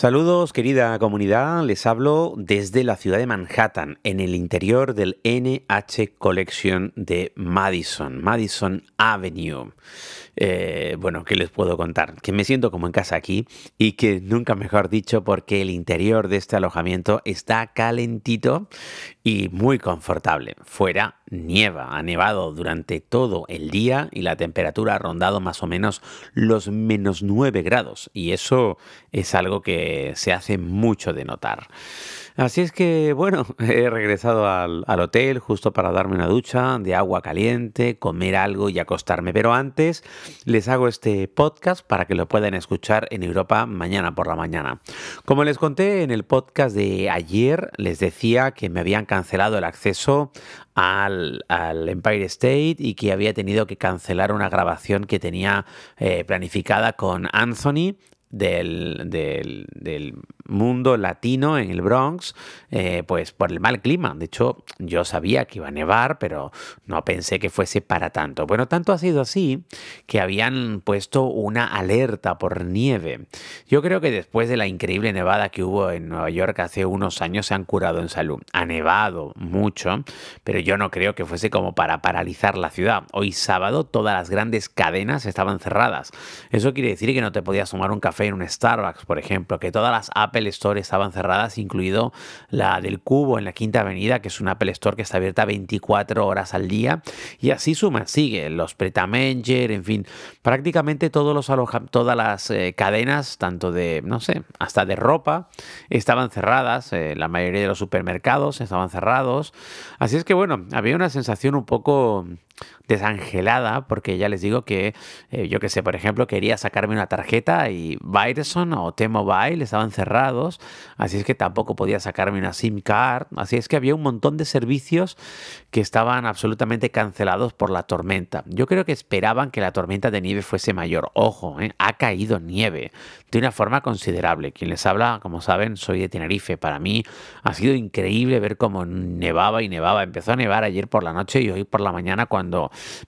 Saludos querida comunidad, les hablo desde la ciudad de Manhattan, en el interior del NH Collection de Madison, Madison Avenue. Eh, bueno, ¿qué les puedo contar? Que me siento como en casa aquí y que nunca mejor dicho porque el interior de este alojamiento está calentito y muy confortable. Fuera nieva, ha nevado durante todo el día y la temperatura ha rondado más o menos los menos 9 grados y eso es algo que se hace mucho de notar. Así es que, bueno, he regresado al, hotel justo para darme una ducha de agua caliente, comer algo y acostarme. Pero antes les hago este podcast para que lo puedan escuchar en Europa mañana por la mañana. Como les conté en el podcast de ayer, les decía que me habían cancelado el acceso al, Empire State y que había tenido que cancelar una grabación que tenía eh, planificada con Anthony del, del, mundo latino en el Bronx, eh, pues por el mal clima. De hecho, yo sabía que iba a nevar, pero no pensé que fuese para tanto. Bueno, tanto ha sido así que habían puesto una alerta por nieve. Yo creo que después de la increíble nevada que hubo en Nueva York hace unos años se han curado en salud. Ha nevado mucho, pero yo no creo que fuese como para paralizar la ciudad. Hoy sábado todas las grandes cadenas estaban cerradas. Eso quiere decir que no te podías tomar un café en un Starbucks, por ejemplo, que todas las Apple Store estaban cerradas, incluido la del Cubo en la Quinta Avenida, que es una Apple Store que está abierta 24 horas al día. Y así suma, sigue, los Pretamanger, en fin, prácticamente todos los todas las eh, cadenas, tanto de, no sé, hasta de ropa, estaban cerradas. Eh, la mayoría de los supermercados estaban cerrados. Así es que, bueno, había una sensación un poco desangelada, porque ya les digo que, eh, yo que sé, por ejemplo, quería sacarme una tarjeta y Verizon o T-Mobile estaban cerrados, así es que tampoco podía sacarme una SIM card, así es que había un montón de servicios que estaban absolutamente cancelados por la tormenta. Yo creo que esperaban que la tormenta de nieve fuese mayor. Ojo, eh, ha caído nieve de una forma considerable. Quien les habla, como saben, soy de Tenerife. Para mí ha sido increíble ver cómo nevaba y nevaba. Empezó a nevar ayer por la noche y hoy por la mañana cuando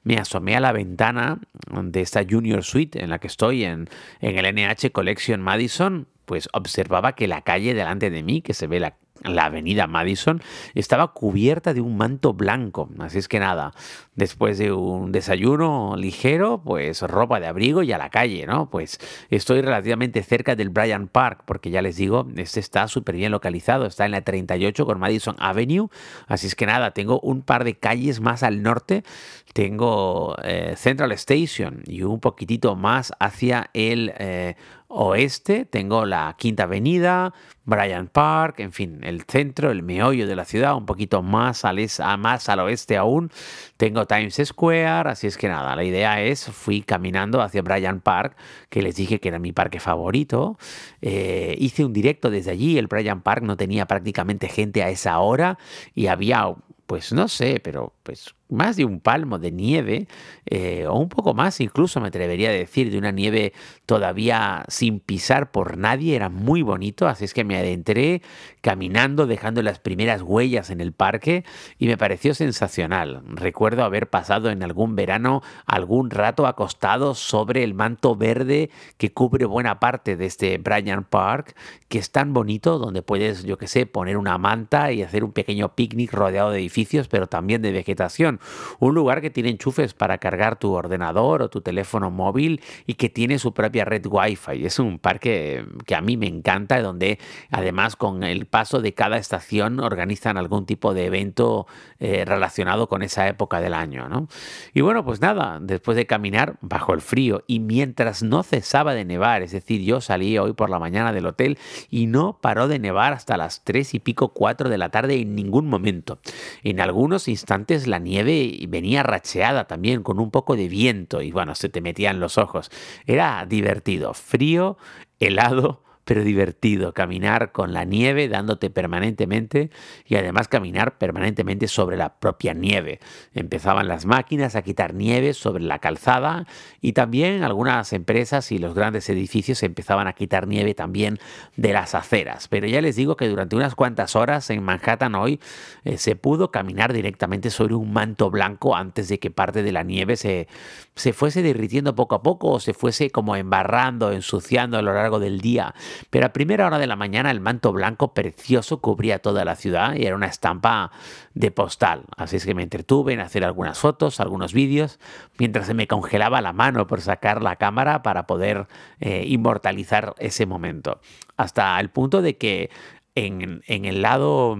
me asomé a la ventana de esta Junior Suite en la que estoy en, en el NH Collection Madison, pues observaba que la calle delante de mí, que se ve la la avenida Madison, estaba cubierta de un manto blanco. Así es que nada, después de un desayuno ligero, pues ropa de abrigo y a la calle, ¿no? Pues estoy relativamente cerca del Bryant Park, porque ya les digo, este está súper bien localizado, está en la 38 con Madison Avenue. Así es que nada, tengo un par de calles más al norte, tengo eh, Central Station y un poquitito más hacia el... Eh, oeste tengo la Quinta Avenida, Bryant Park, en fin, el centro, el meollo de la ciudad, un poquito más al, más al oeste aún, tengo Times Square, así es que nada, la idea es, fui caminando hacia Bryant Park, que les dije que era mi parque favorito, eh, hice un directo desde allí, el Bryant Park no tenía prácticamente gente a esa hora y había, pues no sé, pero pues más de un palmo de nieve, eh, o un poco más incluso me atrevería a decir, de una nieve todavía sin pisar por nadie, era muy bonito, así es que me adentré caminando, dejando las primeras huellas en el parque y me pareció sensacional. Recuerdo haber pasado en algún verano algún rato acostado sobre el manto verde que cubre buena parte de este Bryant Park, que es tan bonito, donde puedes, yo que sé, poner una manta y hacer un pequeño picnic rodeado de edificios, pero también de vegetación un lugar que tiene enchufes para cargar tu ordenador o tu teléfono móvil y que tiene su propia red Wi-Fi. Es un parque que a mí me encanta, donde además con el paso de cada estación organizan algún tipo de evento eh, relacionado con esa época del año. ¿no? Y bueno, pues nada, después de caminar bajo el frío y mientras no cesaba de nevar, es decir, yo salí hoy por la mañana del hotel y no paró de nevar hasta las tres y pico, cuatro de la tarde en ningún momento. En algunos instantes la nieve y venía racheada también con un poco de viento y bueno, se te metía en los ojos. Era divertido, frío, helado, pero divertido. Caminar con la nieve dándote permanentemente y además caminar permanentemente sobre la propia nieve. Empezaban las máquinas a quitar nieve sobre la calzada y también algunas empresas y los grandes edificios empezaban a quitar nieve también de las aceras. Pero ya les digo que durante unas cuantas horas en Manhattan hoy eh, se pudo caminar directamente sobre un manto blanco antes de que parte de la nieve se, se fuese derritiendo poco a poco o se fuese como embarrando, ensuciando a lo largo del día. Pero a primera hora de la mañana el manto blanco precioso cubría toda la ciudad y era una estampa de postal. Así es que me entretuve en hacer algunas fotos, algunos vídeos, mientras se me congelaba la mano por sacar la cámara para poder eh, inmortalizar ese momento. Hasta el punto de que en, el lado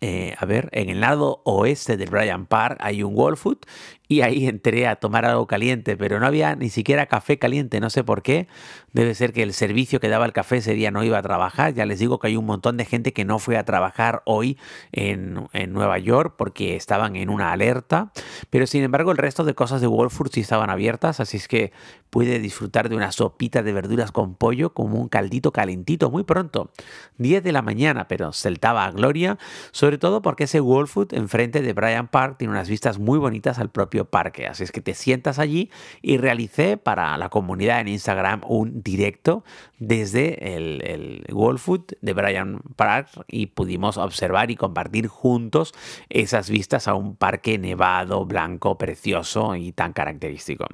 eh, a ver, en el lado oeste del Bryant Park hay un Wall Food y ahí entré a tomar algo caliente, pero no había ni siquiera café caliente, no sé por qué. Debe ser que el servicio que daba el café ese día no iba a trabajar. Ya les digo que hay un montón de gente que no fue a trabajar hoy en, Nueva York porque estaban en una alerta, pero sin embargo el resto de cosas de Wall Food sí estaban abiertas, así es que pude disfrutar de una sopita de verduras con pollo como un caldito calentito muy pronto, 10 de la mañana, pero saltaba a gloria, sobre todo porque ese Wall Food enfrente de Bryant Park tiene unas vistas muy bonitas al propio parque. Así es que te sientas allí y realicé para la comunidad en Instagram un directo desde el, el Food de Brian Park y pudimos observar y compartir juntos esas vistas a un parque nevado, blanco, precioso y tan característico.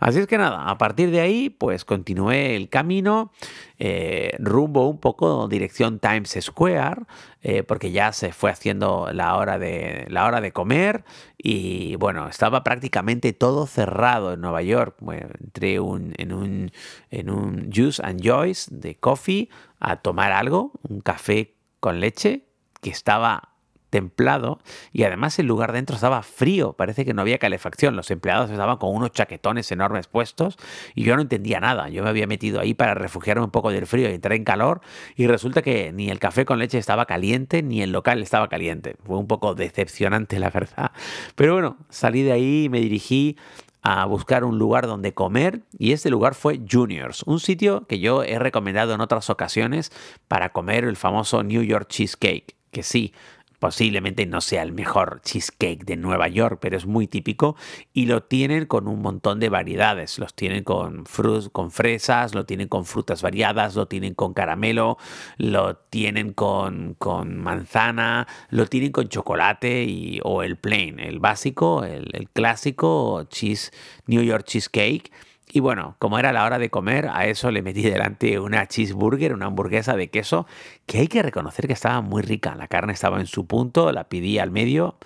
Así es que nada, a partir de ahí pues continué el camino eh, rumbo un poco dirección Times Square, eh, porque ya se fue haciendo la hora, de, la hora de comer y bueno, estaba prácticamente todo cerrado en Nueva York. entré en, un, en un Juice and Joyce de coffee a tomar algo, un café con leche que estaba templado y además el lugar dentro estaba frío, parece que no había calefacción, los empleados estaban con unos chaquetones enormes puestos y yo no entendía nada, yo me había metido ahí para refugiarme un poco del frío y entré en calor y resulta que ni el café con leche estaba caliente ni el local estaba caliente, fue un poco decepcionante la verdad, pero bueno, salí de ahí y me dirigí a buscar un lugar donde comer y este lugar fue Juniors, un sitio que yo he recomendado en otras ocasiones para comer el famoso New York Cheesecake, que sí, Posiblemente no sea el mejor cheesecake de Nueva York, pero es muy típico y lo tienen con un montón de variedades. Los tienen con, con fresas, lo tienen con frutas variadas, lo tienen con caramelo, lo tienen con, con manzana, lo tienen con chocolate y, o el plain, el básico, el, el clásico cheese, New York cheesecake y bueno, como era la hora de comer, a eso le metí delante una cheeseburger, una hamburguesa de queso, que hay que reconocer que estaba muy rica. La carne estaba en su punto, la pedí al medio,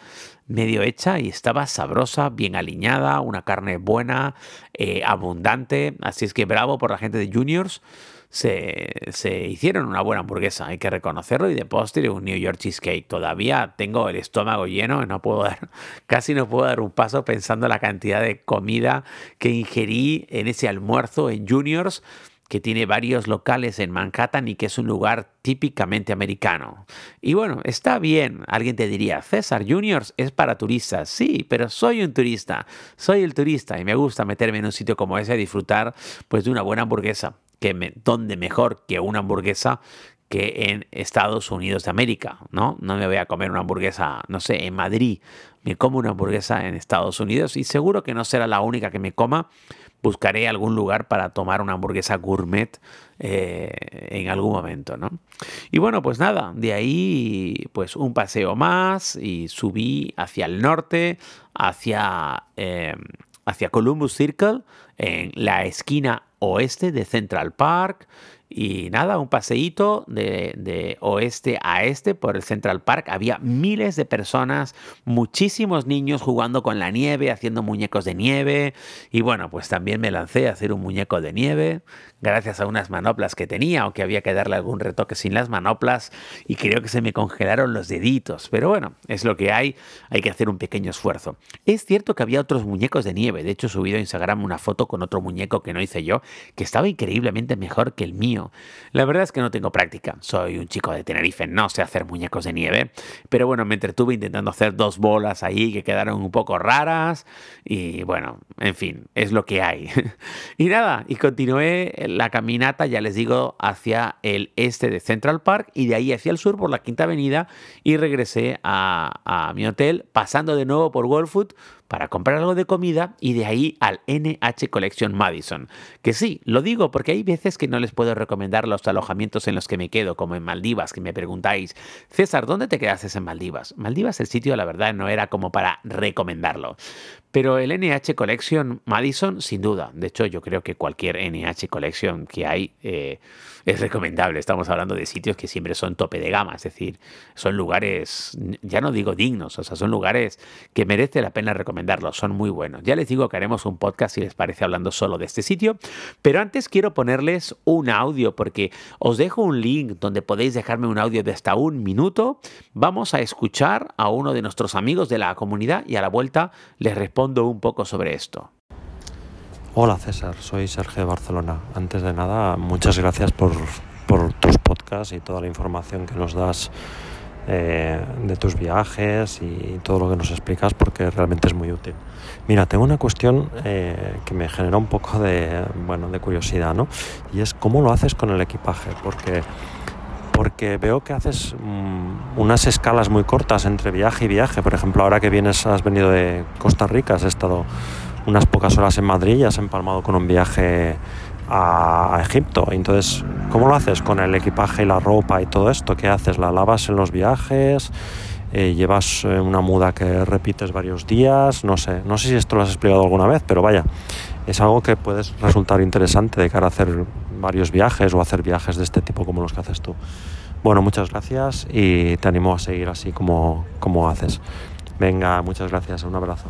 medio hecha y estaba sabrosa, bien aliñada, una carne buena, eh, abundante. Así es que bravo por la gente de Juniors se, hicieron una buena hamburguesa, hay que reconocerlo, y de postre un New York cheesecake. Todavía tengo el estómago lleno, no puedo dar, casi no puedo dar un paso pensando la cantidad de comida que ingerí en ese almuerzo en Juniors que tiene varios locales en Manhattan y que es un lugar típicamente americano. Y bueno, está bien, alguien te diría, César Juniors es para turistas. Sí, pero soy un turista, soy el turista y me gusta meterme en un sitio como ese a disfrutar pues de una buena hamburguesa ¿dónde mejor que una hamburguesa que en Estados Unidos de América, ¿no? No me voy a comer una hamburguesa, no sé, en Madrid. Me como una hamburguesa en Estados Unidos y seguro que no será la única que me coma. Buscaré algún lugar para tomar una hamburguesa gourmet eh, en algún momento, ¿no? Y bueno, pues nada, de ahí pues un paseo más y subí hacia el norte, hacia, eh, hacia Columbus Circle, en la esquina oeste de Central Park. Y nada, un paseíto de, oeste a este por el Central Park. Había miles de personas, muchísimos niños jugando con la nieve, haciendo muñecos de nieve. Y bueno, pues también me lancé a hacer un muñeco de nieve gracias a unas manoplas que tenía, aunque había que darle algún retoque sin las manoplas y creo que se me congelaron los deditos. Pero bueno, es lo que hay, hay que hacer un pequeño esfuerzo. Es cierto que había otros muñecos de nieve, de hecho he subido a Instagram una foto con otro muñeco que no hice yo, que estaba increíblemente mejor que el mío La verdad es que no tengo práctica. Soy un chico de Tenerife, no sé hacer muñecos de nieve. Pero bueno, me entretuve intentando hacer dos bolas ahí que quedaron un poco raras. Y bueno, en fin, es lo que hay. y nada, y continué la caminata, ya les digo, hacia el este de Central Park y de ahí hacia el sur por la Quinta Avenida y regresé a, a mi hotel pasando de nuevo por World Food para comprar algo de comida y de ahí al NH Collection Madison. Que sí, lo digo porque hay veces que no les puedo recomendar los alojamientos en los que me quedo, como en Maldivas, que me preguntáis, César, ¿dónde te quedaste en Maldivas? Maldivas, el sitio, la verdad, no era como para recomendarlo. Pero el NH Collection Madison, sin duda. De hecho, yo creo que cualquier NH Collection que hay eh, es recomendable. Estamos hablando de sitios que siempre son tope de gama, es decir, son lugares, ya no digo dignos, o sea, son lugares que merece la pena recomendar son muy buenos. Ya les digo que haremos un podcast si les parece hablando solo de este sitio, pero antes quiero ponerles un audio porque os dejo un link donde podéis dejarme un audio de hasta un minuto. Vamos a escuchar a uno de nuestros amigos de la comunidad y a la vuelta les respondo un poco sobre esto. Hola César, soy Sergio de Barcelona. Antes de nada, muchas gracias por, por tus podcasts y toda la información que nos das eh, de tus viajes y todo lo que nos explicas porque realmente es muy útil. Mira, tengo una cuestión eh, que me genera un poco de, bueno, de curiosidad, ¿no? Y es cómo lo haces con el equipaje, porque, porque veo que haces mm, unas escalas muy cortas entre viaje y viaje. Por ejemplo, ahora que vienes, has venido de Costa Rica, has estado unas pocas horas en Madrid y has empalmado con un viaje a, Egipto. Entonces, ¿cómo lo haces con el equipaje y la ropa y todo esto? ¿Qué haces? ¿La lavas en los viajes? Eh, ¿Llevas eh, una muda que repites varios días? No sé, no sé si esto lo has explicado alguna vez, pero vaya, es algo que puede resultar interesante de cara a hacer varios viajes o hacer viajes de este tipo como los que haces tú. Bueno, muchas gracias y te animo a seguir así como, como haces. Venga, muchas gracias, un abrazo.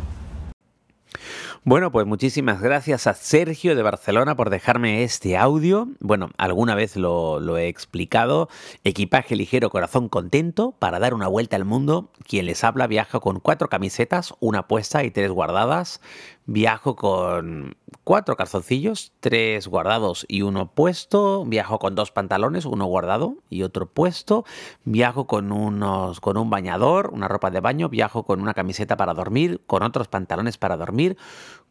Bueno, pues muchísimas gracias a Sergio de Barcelona por dejarme este audio. Bueno, alguna vez lo, he explicado. Equipaje ligero, corazón contento para dar una vuelta al mundo. Quien les habla viaja con cuatro camisetas, una puesta y tres guardadas. Viajo con cuatro calzoncillos, tres guardados y uno puesto. Viajo con dos pantalones, uno guardado y otro puesto. Viajo con unos con un bañador, una ropa de baño. Viajo con una camiseta para dormir, con otros pantalones para dormir,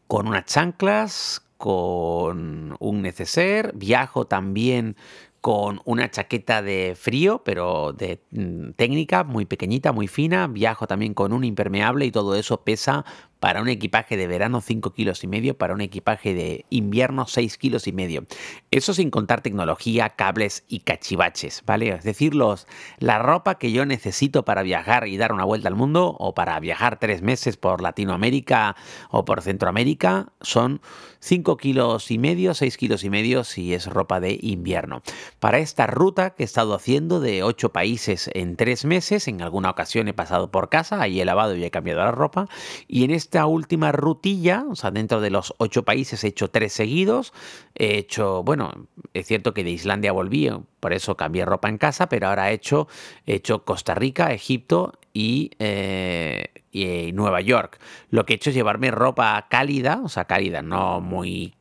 con unas chanclas, con un neceser. Viajo también con una chaqueta de frío, pero de mm, técnica, muy pequeñita, muy fina. Viajo también con un impermeable y todo eso pesa para un equipaje de verano 5 kilos y medio, para un equipaje de invierno 6 kilos y medio. Eso sin contar tecnología, cables y cachivaches, ¿vale? Es decir, los, la ropa que yo necesito para viajar y dar una vuelta al mundo o para viajar tres meses por Latinoamérica o por Centroamérica son 5 kilos y medio, 6 kilos y medio si es ropa de invierno. Para esta ruta que he estado haciendo de 8 países en 3 meses, en alguna ocasión he pasado por casa, ahí he lavado y he cambiado la ropa y en este esta última rutilla, o sea, dentro de los ocho países he hecho tres seguidos. He hecho, bueno, es cierto que de Islandia volví, por eso cambié ropa en casa, pero ahora he hecho, he hecho Costa Rica, Egipto y, eh, y, Nueva York. Lo que he hecho es llevarme ropa cálida, o sea, cálida, no muy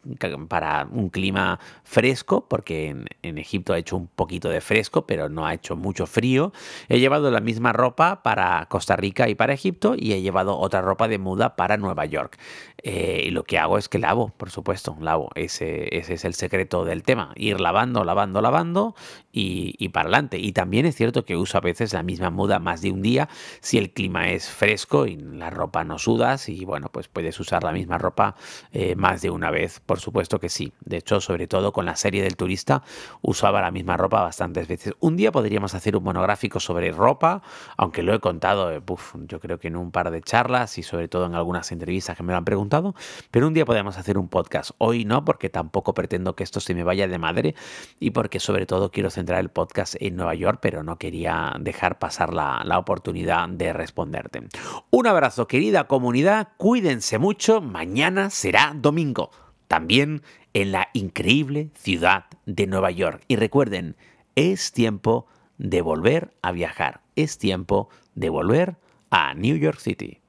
para un clima fresco, porque en, Egipto ha hecho un poquito de fresco, pero no ha hecho mucho frío. He llevado la misma ropa para Costa Rica y para Egipto y he llevado otra ropa de muda para Nueva York. Eh, y lo que hago es que lavo, por supuesto, lavo. Ese, ese es el secreto del tema. Ir lavando, lavando, lavando y, y para adelante. Y también es cierto que uso a veces la misma muda más de un día si el clima es fresco y la ropa no sudas. Y bueno, pues puedes usar la misma ropa eh, más de una vez. Por supuesto que sí. De hecho, sobre todo con la serie del turista, usaba la misma ropa bastantes veces. Un día podríamos hacer un monográfico sobre ropa, aunque lo he contado, eh, yo creo que en un par de charlas y sobre todo en algunas entrevistas que me lo han preguntado pero un día podemos hacer un podcast. Hoy no, porque tampoco pretendo que esto se me vaya de madre y porque sobre todo quiero centrar el podcast en Nueva York, pero no quería dejar pasar la, la oportunidad de responderte. Un abrazo querida comunidad, cuídense mucho, mañana será domingo, también en la increíble ciudad de Nueva York. Y recuerden, es tiempo de volver a viajar, es tiempo de volver a New York City.